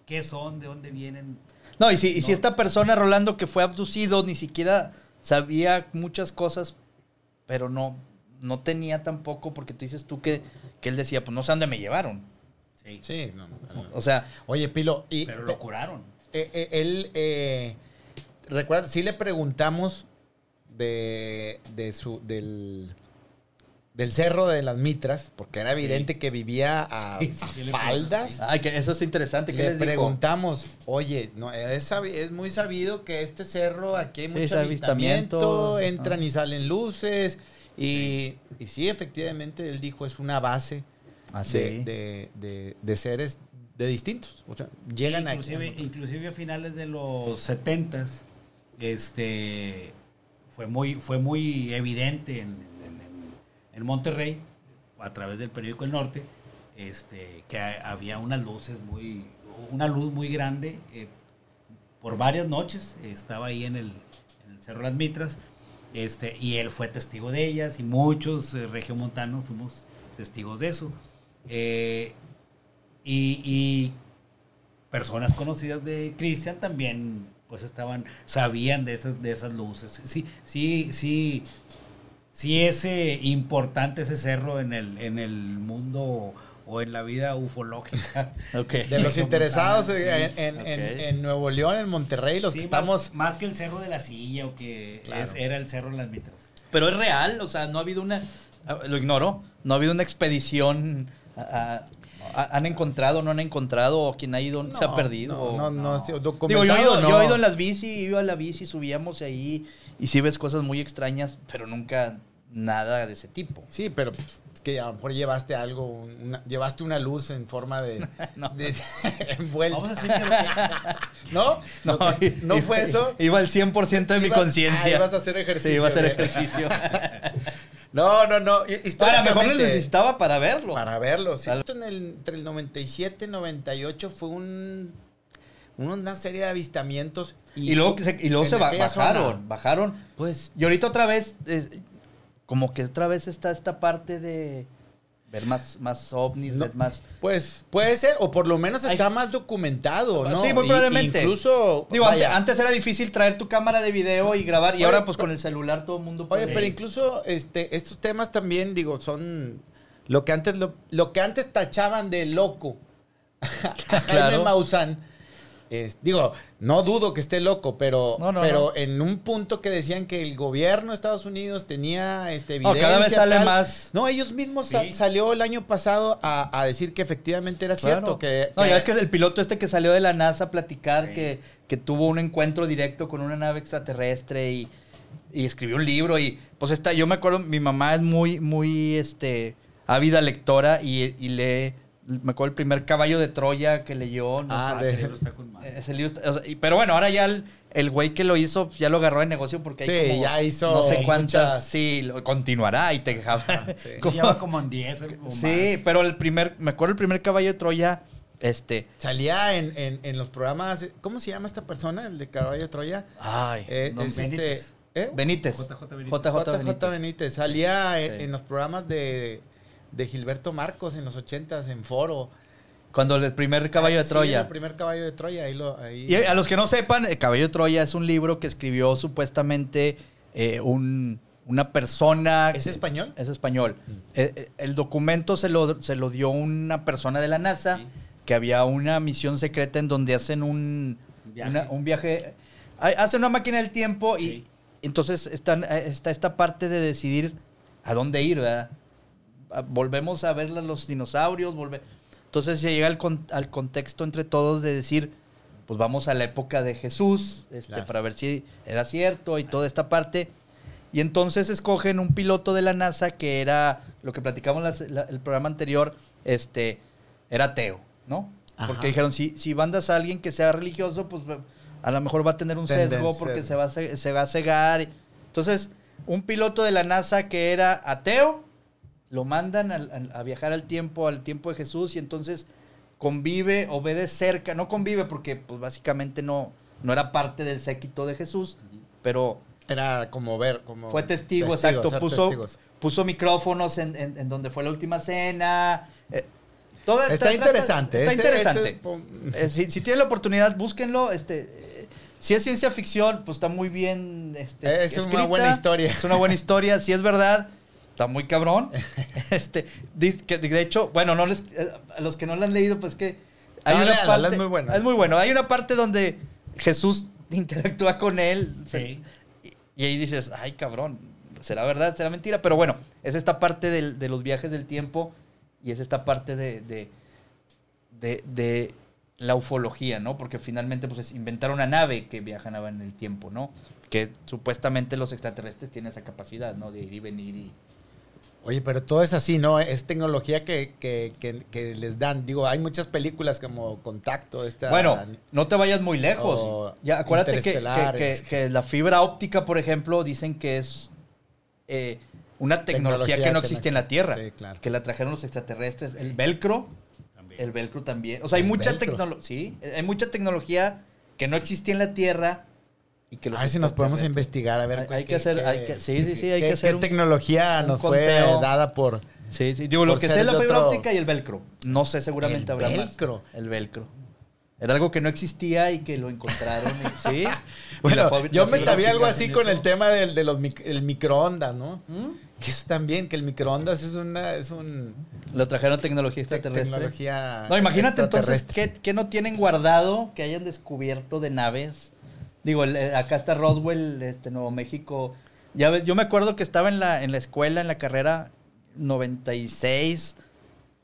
¿Qué son? ¿De dónde vienen? No, y si, y si No. esta persona, Rolando, que fue abducido, ni siquiera sabía muchas cosas, pero no, no tenía tampoco, porque tú dices tú que, que él decía, pues no sé dónde me llevaron. Sí. sí, no, no, no. O sea, Oye, Pilo, y Pero lo curaron. Eh, eh, él, eh, recuerda, sí le preguntamos de, de su, del, del cerro de las mitras, porque era Sí. evidente que vivía a, Sí, sí, a sí le faldas. ay, que eso es interesante. ¿Qué Le les dijo? preguntamos, oye, no, es, es muy sabido que este cerro, aquí hay Sí, mucho avistamiento, avistamientos, entran y salen luces, y y sí, efectivamente, él dijo, es una base Ah, sí. de, de- de- de seres de distintos. O sea, llegan inclusive, aquí. inclusive a finales de los 70 este fue muy fue muy evidente en, en- Monterrey a través del periódico El Norte este que ha- había unas luces muy una luz muy grande eh, por varias noches estaba ahí en el, en el Cerro Las Mitras este y él fue testigo de ellas y muchos eh, regiomontanos fuimos testigos de eso Eh, y, y personas conocidas de Cristian también pues estaban sabían de esas de esas luces. Sí sí sí sí es eh, importante ese cerro en el en el mundo o en la vida ufológica. De los interesados Sí, eh, en, en- en- en Nuevo León, en Monterrey, los Sí, que más- estamos... más, que el cerro de la silla o que Claro. es- era el cerro de las mitras Pero es real, o sea, no ha habido una. ah, Lo ignoro. No ha habido una expedición. a- a- a- ¿Han encontrado, no han encontrado? ¿O quien ha ido se ha perdido? No, o- no, no, no. Digo, yo he, ido, no. yo he ido en las bici, iba a la bici, subíamos ahí y sí ves cosas muy extrañas, pero nunca nada de ese tipo. Sí, pero pues, es que a lo mejor llevaste algo, una- llevaste una luz en forma de... No. de- envuelta. vamos a decir que lo que- ¿No? No, ¿No, fue eso? Iba al 100% de mi conciencia. ah, ibas a hacer ejercicio. Sí, iba a hacer ejercicio. No, no, no. a lo mejor lo necesitaba para verlo. Para verlo, sí. En el- entre el 97 y 98 fue un, una serie de avistamientos. Y, luego, se, y luego se bajaron, zona, bajaron. Pues Y ahorita otra vez, eh, como que otra vez está esta parte de, ver más, más ovnis, No. ver más... Pues puede ser, o por lo menos Ay. está más documentado, ¿no? Sí, muy Y- probablemente. incluso. Digo, antes, era difícil traer tu cámara de video y grabar, y Oye, ahora pues pero- con el celular todo el mundo Oye, puede... pero incluso este, estos temas también, digo, son lo que antes lo, lo que antes tachaban de loco. a Jaime Claro. Maussan. Es- digo, no dudo que esté loco, pero, No, no, pero no. en un punto que decían que el gobierno de Estados Unidos tenía este, evidencia. cada vez sale tal. más... No, ellos mismos Sí. salió el año pasado a, a decir que efectivamente era Claro. cierto. Que, No, ya ves que es el piloto este que salió de la NASA a platicar Sí. que, que tuvo un encuentro directo con una nave extraterrestre y, y escribió un libro y pues está, yo me acuerdo, mi mamá es muy, muy este ávida lectora y, y lee, me acuerdo el primer caballo de Troya que leyó, no Ah, sé, de- ese libro está con madre. ese libro está- o sea, y- pero bueno, ahora ya el, el güey que lo hizo ya lo agarró de negocio porque hay Sí, como ya hizo no sé muchas- cuántas, sí, lo, continuará y te dejaba. Sí. como- Lleva como en 10 o sí, más. pero el primer, me acuerdo el primer caballo de Troya, este, Salía en, en- en los programas. ¿Cómo se llama esta persona? El de Caballo de Troya. ay, Eh, no, es Benítez. este. ¿eh? Benítez. JJ Benítez. JJ JJ Benítez. Benítez. Salía en los programas de, de Gilberto Marcos en los ochentas en Foro. Cuando el primer caballo de Sí, Troya. el primer caballo de Troya. Ahí lo, ahí- Y a los que no sepan, el Caballo de Troya es un libro que escribió supuestamente eh, un- una persona. ¿Es español? Es español. Mm. Eh, eh, el documento se lo, se lo dio una persona de la NASA, Sí. que había una misión secreta en donde hacen un Un viaje. una- un viaje. Hacen una máquina del tiempo y entonces están, eh, está esta parte de decidir a dónde ir, ¿verdad? Volvemos a ver los dinosaurios, volve- entonces se llega al, con- al contexto entre todos de decir, pues vamos a la época de Jesús, este, Claro. para ver si era cierto y toda esta parte. Y entonces escogen un piloto de la NASA que era, lo que platicamos las- la- el programa anterior, este, era ateo, ¿no? Ajá. Porque dijeron, si, si mandas a alguien que sea religioso, pues a lo mejor va a tener un sesgo porque se va, a, se va a cegar. Entonces, un piloto de la NASA que era ateo, lo mandan al- a, viajar al tiempo, al tiempo de Jesús, y entonces convive o ve de cerca, no convive porque pues básicamente no, no era parte del séquito de Jesús, pero Era como ver. Como fue testigo, exacto. Puso, testigos. puso micrófonos en, en- en donde fue la última cena. eh, Está interesante. Está ese- interesante. ese- Eh, si, si tienen la oportunidad, búsquenlo. Este, eh, si es ciencia ficción, pues está muy bien. Este, Es una buena historia. Es una buena historia. Si es verdad, está muy cabrón. este, que, de hecho, bueno, no les, eh, a los que no lo han leído, pues que hay No, una léala, parte. es muy bueno. Es muy bueno. Hay una parte donde Jesús interactúa con él. Sí. Y, y ahí dices, ay, cabrón, ¿será verdad? ¿Será mentira? Pero bueno, es esta parte del- de los viajes del tiempo y es esta parte de, de, de- de la ufología, ¿no? Porque finalmente, pues, es inventar una nave que viajaba en el tiempo, ¿no? Que supuestamente los extraterrestres tienen esa capacidad, ¿no? De ir y venir y... Oye, pero todo es así, ¿no? Es tecnología que, que, que, que les dan. Digo, hay muchas películas como Contacto. Esta, Bueno, no te vayas muy lejos. O Ya, acuérdate que, que- interestelares. que- que la fibra óptica, por ejemplo, dicen que es eh, una tecnología, que no existe en la Tierra. Sí, claro. Que la trajeron los extraterrestres. El velcro, También. el velcro también. O sea, hay El mucha tecnología. Sí, hay mucha tecnología que no existía en la Tierra y que A ver si nos podemos investigar, a ver. Hay- qué- hay que hacer- qué- hay que- sí, sí, sí, hay qué- que hacer qué un- tecnología un nos conteo. fue dada por... Sí, sí. Digo, lo que sé es la fibra óptica y el velcro. No sé, seguramente El habrá velcro. más. El velcro. Era algo que no existía y que lo encontraron. y- sí. Bueno, yo me sabía algo así con eso. el tema del de los mic- el microondas, ¿no? ¿Mm? Que eso también, que el microondas es una es un Lo trajeron tecnología te- extraterrestre. tecnología No, imagínate entonces. ¿qué, qué no tienen guardado que hayan descubierto de naves. Digo, el- eh, acá está Roswell, este, Nuevo México. Ya ves, yo me acuerdo que estaba en la, en la escuela, en la carrera 96,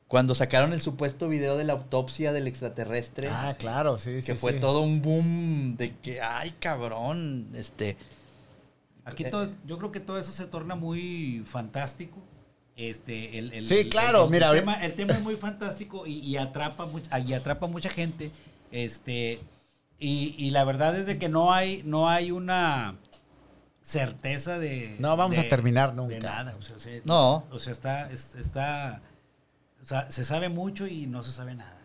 cuando sacaron el supuesto video de la autopsia del extraterrestre. Ah, claro, sí, sí. que fue sí. todo un boom de que, ay, cabrón, este... Aquí todo, es- yo creo que todo eso se torna muy fantástico. Este, el, el- Sí, claro, el- mira, tema, el tema es muy fantástico y, y atrapa mucha, y atrapa mucha gente. Este, y, y la verdad es de que no hay, no hay una certeza de. No vamos de- a terminar De nunca. nada. O sea, se- No. O sea, está, es- está, o sea, se sabe mucho y no se sabe nada.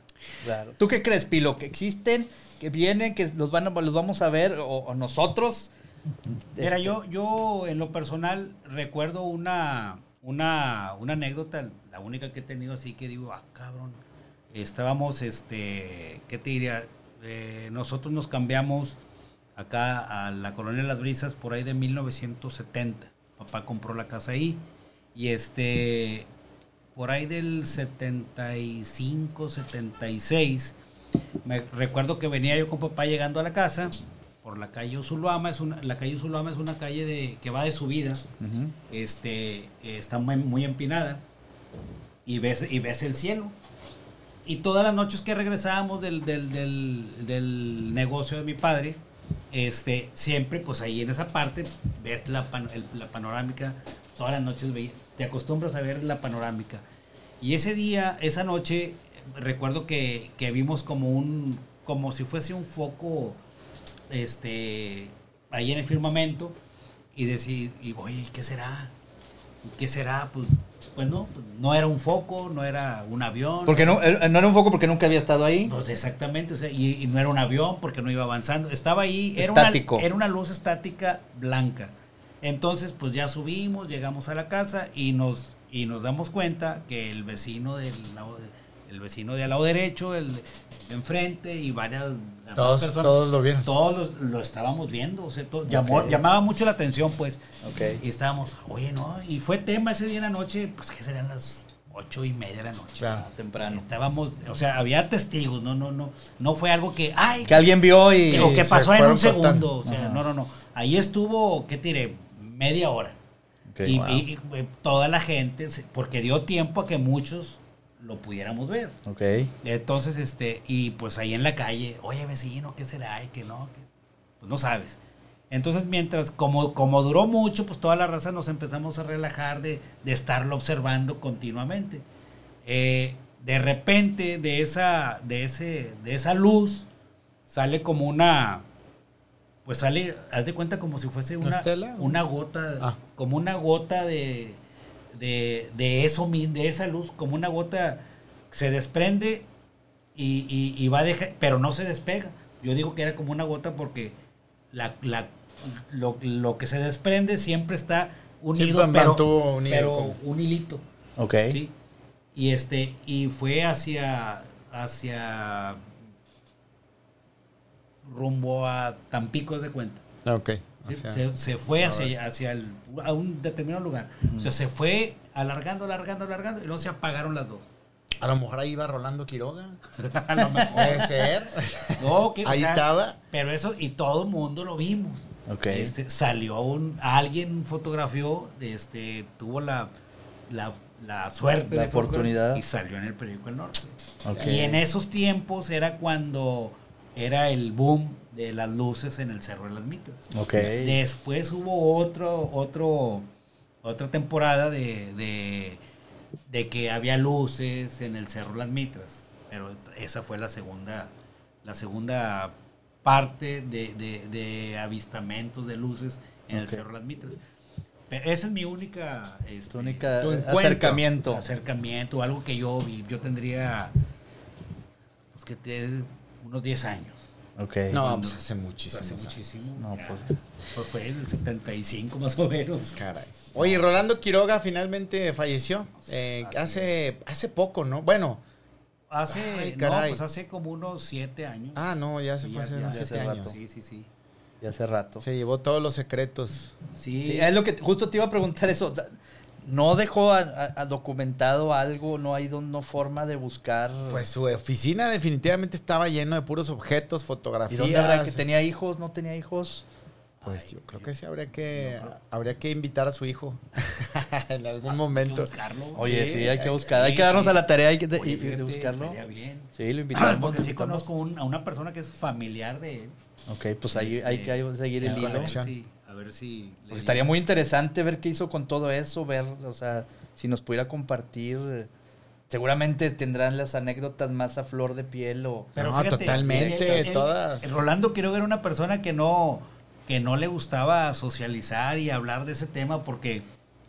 Claro. ¿Tú qué crees, Pilo? ¿Que existen? ¿Que vienen? ¿Que los, van a, los vamos a ver? ¿O, o nosotros? Mira, Este, yo, yo en lo personal recuerdo una, una, una anécdota la única que he tenido así que digo, ah, cabrón. Estábamos, este, ¿qué te diría? Eh, nosotros nos cambiamos acá a la colonia de las brisas por ahí de 1970. Papá compró la casa ahí. Y este, por ahí del 75, 76, me recuerdo que venía yo con papá llegando a la casa por la calle Usuluama, es una, la calle Usuluama es una calle de, que va de subida, este, está muy, muy empinada y ves, y ves el cielo. Y todas las noches que regresábamos del, del, del, del negocio de mi padre, este, siempre pues ahí en esa parte ves la, pan- el- la panorámica, todas las noches veía- te acostumbras a ver la panorámica. Y ese día, esa noche, recuerdo que, que vimos como un, como si fuese un foco, este, ahí en el firmamento, y decir, y oye, ¿qué será? ¿Y qué será? Pues, pues no, pues, no era un foco, no era un avión. Porque no, eh, no era un foco porque nunca había estado ahí. Pues exactamente, o sea, y, y no era un avión porque no iba avanzando, estaba ahí, era Estático. Una, era una luz estática blanca. Entonces, pues ya subimos, llegamos a la casa y nos, y nos damos cuenta que el vecino del lado, de- el vecino de al lado derecho, el de enfrente y varias Todos, personas, todos lo vieron. todos los- lo estábamos viendo, o sea, todo- llamó- Ok. llamaba mucho la atención, pues. Ok. Y estábamos, oye, no, y fue tema ese día en la noche, pues que serían las ocho y media de la noche. Claro. Temprano. Estábamos, o sea, había testigos, no, no, no, no fue algo que, ay, Que alguien vio y. o que se pasó en un segundo, o sea, Ajá. no, no, no. Ahí estuvo, ¿qué tiré? Media hora. Y, Wow. y- y, eh, toda la gente, porque dio tiempo a que muchos lo pudiéramos ver. Ok. Entonces, este, y pues ahí en la calle, oye vecino, ¿qué será? Y que no, que, pues no sabes. Entonces, mientras, como, como duró mucho, pues toda la raza nos empezamos a relajar de, de estarlo observando continuamente. Eh, de repente, de esa, de, ese, de esa luz, sale como una, pues sale, haz de cuenta como si fuese ¿Una una, estela? una gota, Ah. como una gota de, de, de eso, de esa luz, como una gota se desprende y, y- y va a dejar, pero no se despega. Yo digo que era como una gota porque la, la- lo, lo que se desprende siempre está unido, Siempre pero, unido pero con- un hilito. Ok. ¿sí? Y este, y fue hacia, hacia rumbo a Tampico de cuenta. Ok. ¿Sí? o sea, se, se fue hacia, hacia el- a un determinado lugar. O sea, se fue alargando, alargando, alargando, y luego se apagaron las dos. A lo mejor ahí iba Rolando Quiroga. A lo mejor. Puede ser. No, que, o Ahí sea, estaba. Pero eso, y todo el mundo lo vimos. Ok. Este, salió un, alguien fotografió, este, tuvo la, la, la suerte La de oportunidad. y salió en el periódico El Norte. Ok. Y en esos tiempos era cuando era el boom de las luces en el Cerro de las Mitas. Ok. Después hubo otro, otro, otra temporada de, de, de que había luces en el Cerro Las Mitras. Pero esa fue la segunda, la segunda parte de, de- de avistamientos de luces en el. Cerro Las Mitras. Pero esa es mi única, este, única acercamiento. acercamiento, algo que yo vi. Yo tendría, pues que te, unos 10 años. Ok. No, pues hace muchísimo. Hace muchísimo. No, pues. Pues fue en el 75 más o menos. Caray. Oye, Rolando Quiroga finalmente falleció. Eh, hace, hace poco, ¿no? Bueno. Hace, Ay, no, caray. pues hace como unos 7 años. Ah, no, ya se Sí, fue hace ya- unos ya siete hace años. rato. Sí, sí, sí. Ya hace rato. Se llevó todos los secretos. Sí, Sí, es lo que justo te iba a preguntar eso. ¿No dejó a- a- a documentado algo? ¿No hay don- no forma de buscar? Pues su oficina definitivamente estaba lleno de puros objetos, ¿Y fotografías. dónde habrá que tenía hijos? ¿No tenía hijos? Pues Ay, yo creo que sí habría que habría que invitar a su hijo en algún Hay que momento. buscarlo. Oye, sí, Sí, hay que sí, buscar. hay que darnos sí. a la tarea hay que de, Oye, y- de fíjate, buscarlo. bien. Sí, lo invitamos. Porque lo sí conozco un- a una persona que es familiar de él. Ok, pues ahí Este, hay que seguir el hilo. Ver si... Porque estaría muy interesante ver qué hizo con todo eso, ver, o sea, si nos pudiera compartir. Seguramente tendrán las anécdotas más a flor de piel o... No, totalmente, todas. Rolando creo que era una persona que no, que no le gustaba socializar y hablar de ese tema porque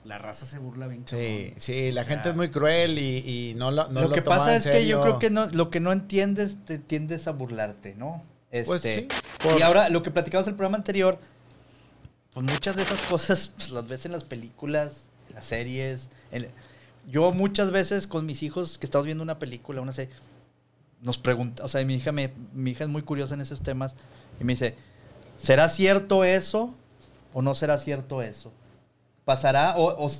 la raza se burla bien. Sí, cabrón. sí, la O gente es muy cruel y, y no lo no lo lo que toma pasa en es que yo creo que no, lo que no entiendes, te tiendes a burlarte, ¿no? Este, Pues sí, Y ahora, lo que platicamos en el programa anterior, pues muchas de esas cosas pues, las ves en las películas, en las series. en- yo muchas veces con mis hijos que estamos viendo una película, una serie, nos pregunta, o sea, mi hija, me, mi hija es muy curiosa en esos temas y me dice, ¿será cierto eso o no será cierto eso? ¿Pasará o, o-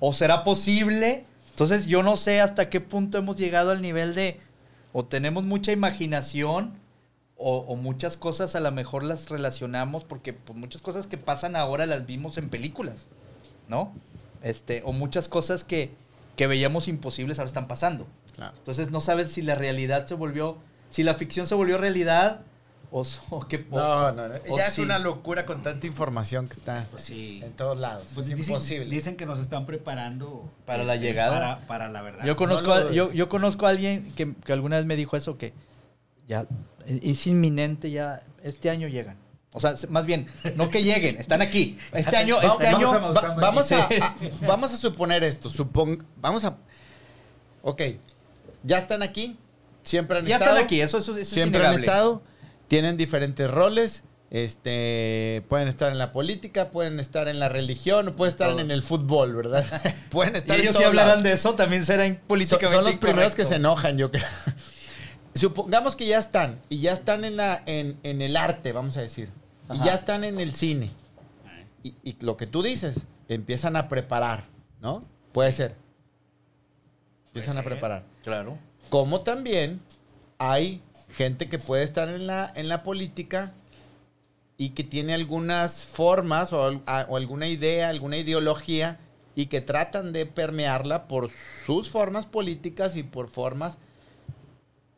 o será posible? Entonces yo no sé hasta qué punto hemos llegado al nivel de o tenemos mucha imaginación o, o muchas cosas a lo mejor las relacionamos porque pues, muchas cosas que pasan ahora las vimos en películas, ¿no? Este, o muchas cosas que, que veíamos imposibles ahora están pasando. Claro. Entonces no sabes si la realidad se volvió, si la ficción se volvió realidad o, o- No, no, no. o Ya es una locura con tanta información que está Pues sí. en todos lados. Pues es dicen, imposible. dicen que nos están preparando este, Para la llegada. Para, para la verdad. Yo conozco, No a, yo conozco a alguien que, que alguna vez me dijo eso, que ya es inminente, ya este año llegan. O sea, más bien, no que lleguen, están aquí. Este año, Vamos- este año... vamos a- Va- vamos, a, a- vamos a suponer esto. Supon, vamos a. Ok. Ya están aquí. Siempre han ya estado. están aquí, eso, eso, eso es siempre han estado. Tienen diferentes roles. Este, pueden estar en la política, pueden estar en la religión, pueden estar Todo. en el fútbol, ¿verdad? pueden Y estar en ellos si todos hablarán lados. de eso, también serán políticamente son los primeros que se enojan, yo creo. Supongamos que ya están, y ya están en, la, en, en el arte, vamos a decir, y ya están en el cine. Y, y lo que tú dices, empiezan a preparar, ¿no? Puede ser. Empiezan Puede a preparar. Claro. Como también hay gente que puede estar en la, en la política y que tiene algunas formas o, al- a- o alguna idea, alguna ideología y que tratan de permearla por sus formas políticas y por formas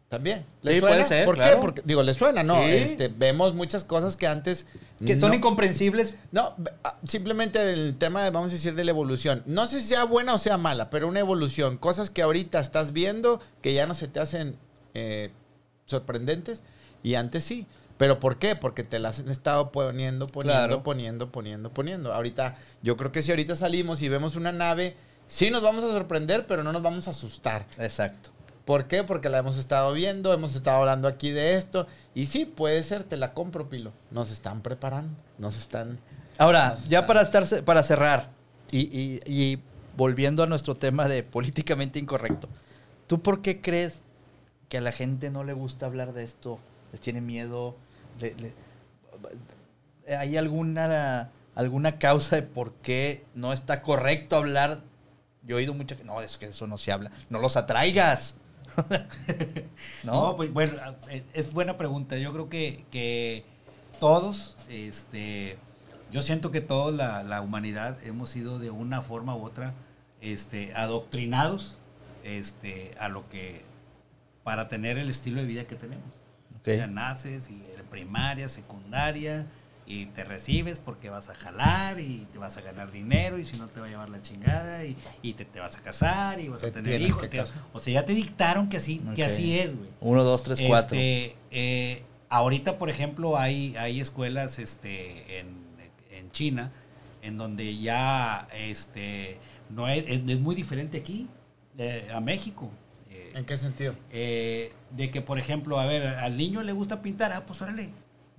también. ¿Le Sí, suena? puede ser, ¿Por qué? Porque digo, le suena, ¿no? Sí. Este, vemos muchas cosas que antes Que son no- incomprensibles. no, ah, simplemente el tema, de, vamos a decir, de la evolución. No sé si sea buena o sea mala, pero una evolución. Cosas que ahorita estás viendo que ya no se te hacen eh, sorprendentes y antes sí. ¿Pero por qué? Porque te las han estado poniendo, poniendo, Claro. poniendo, poniendo, poniendo. Ahorita, yo creo que si ahorita salimos y vemos una nave, sí nos vamos a sorprender, pero no nos vamos a asustar. Exacto. ¿Por qué? Porque la hemos estado viendo, hemos estado hablando aquí de esto. Y sí, puede ser, te la compro, Pilo. Nos están preparando, nos están... Ahora, Nos ya están- para, estar, para cerrar y, y- y volviendo a nuestro tema de políticamente incorrecto, ¿tú por qué crees que a la gente no le gusta hablar de esto? ¿Les tiene miedo? Le- le- ¿Hay alguna, alguna causa de por qué no está correcto hablar? Yo he oído mucha gente, no, es que eso no se habla. No los atraigas. No, ¿No? pues bueno, eh, es buena pregunta. Yo creo que, que todos, este, yo siento que toda la, la humanidad hemos sido de una forma u otra este, adoctrinados este, a lo que, para tener el estilo de vida que tenemos. Ok. O sea, naces y en primaria, secundaria, y te recibes porque vas a jalar y te vas a ganar dinero y si no te va a llevar la chingada y, y te, te vas a casar y vas Te a tener hijos. te- o sea, ya te dictaron que así, que así es, güey. Uno, dos, tres, cuatro. Este, eh, ahorita, por ejemplo, hay, hay escuelas este, en, en China en donde ya este, no es, es- es muy diferente aquí eh, a México. Eh, ¿En qué sentido? eh, de que, por ejemplo, a ver, al niño le gusta pintar, ah, pues órale.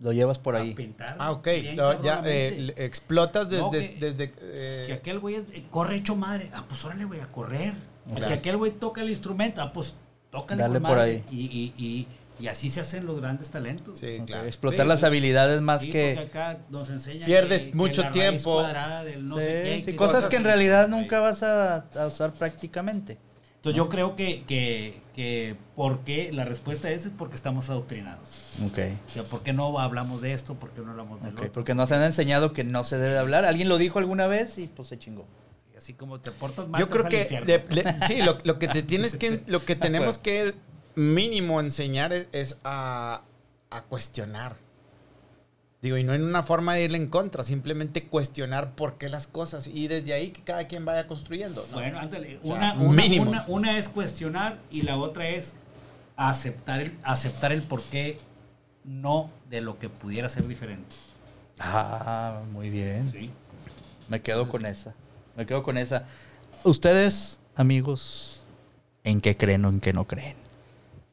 Lo llevas por a ahí. pintar. Ah, ok. Lo- ya eh, explotas desde... No, que- desde eh, que aquel güey eh, corre hecho madre, ah, pues órale, güey, a correr. Claro. Que aquel güey toca el instrumento, ah, pues tócale Dale por madre. ahí. Y, y, y, y así se hacen los grandes talentos. sí, claro. Explotar Sí, las habilidades más Sí, que... porque acá nos enseñan Pierdes que- que mucho tiempo. cuadrada del no sé Sí, qué, sí, que cosas que en realidad Sí. nunca vas a, a usar prácticamente. Entonces yo creo que, que, que ¿por qué? La respuesta es, es porque estamos adoctrinados. Ok. O sea, ¿por qué no hablamos de esto? ¿Por qué no hablamos del Ok, otro? porque nos han enseñado que no se debe hablar. Alguien lo dijo alguna vez y pues se chingó. Así como te portas mal, Yo creo que... de- de- sí, lo, lo que te tienes que... Lo que tenemos que mínimo enseñar es, es a, a cuestionar. Digo, y no en una forma de irle en contra, simplemente cuestionar por qué las cosas y desde ahí que cada quien vaya construyendo. ¿no? Bueno, ándale. O sea, Una, una, mínimo. una- una es cuestionar y la otra es aceptar el, aceptar el porqué no de lo que pudiera ser diferente. Ah, muy bien. Sí. Me quedo con esa. Me quedo con esa. Ustedes, amigos, ¿en qué creen o en qué no creen?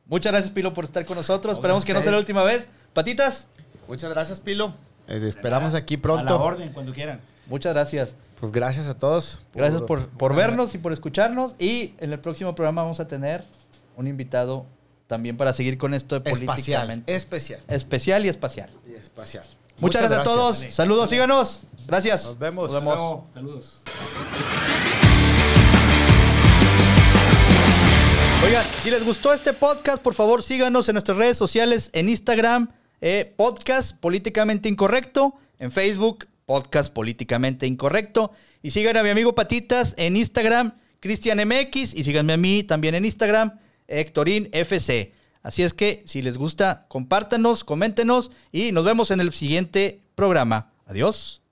Muchas gracias, Pilo, por estar con nosotros. Esperamos que no sea la última vez. Patitas, Muchas gracias, Pilo. Eh, esperamos aquí A la pronto. orden, cuando quieran. muchas gracias. Pues gracias a todos. Gracias por, por vernos y por escucharnos. Y en el próximo programa vamos a tener un invitado también para seguir con esto de Espacial. políticamente. Especial. Especial y espacial. Y espacial. Muchas, gracias, a todos. Saludos, síganos. Gracias. Nos vemos. Nos vemos. Luego, Saludos. Oigan, si les gustó este podcast, por favor síganos en nuestras redes sociales, en Instagram, eh, podcast políticamente incorrecto, en Facebook, podcast políticamente incorrecto, y sigan a mi amigo Patitas en Instagram, Cristian MX, y síganme a mí también en Instagram, Hectorín FC. Así es que si les gusta, compártanos, coméntenos y nos vemos en el siguiente programa. Adiós.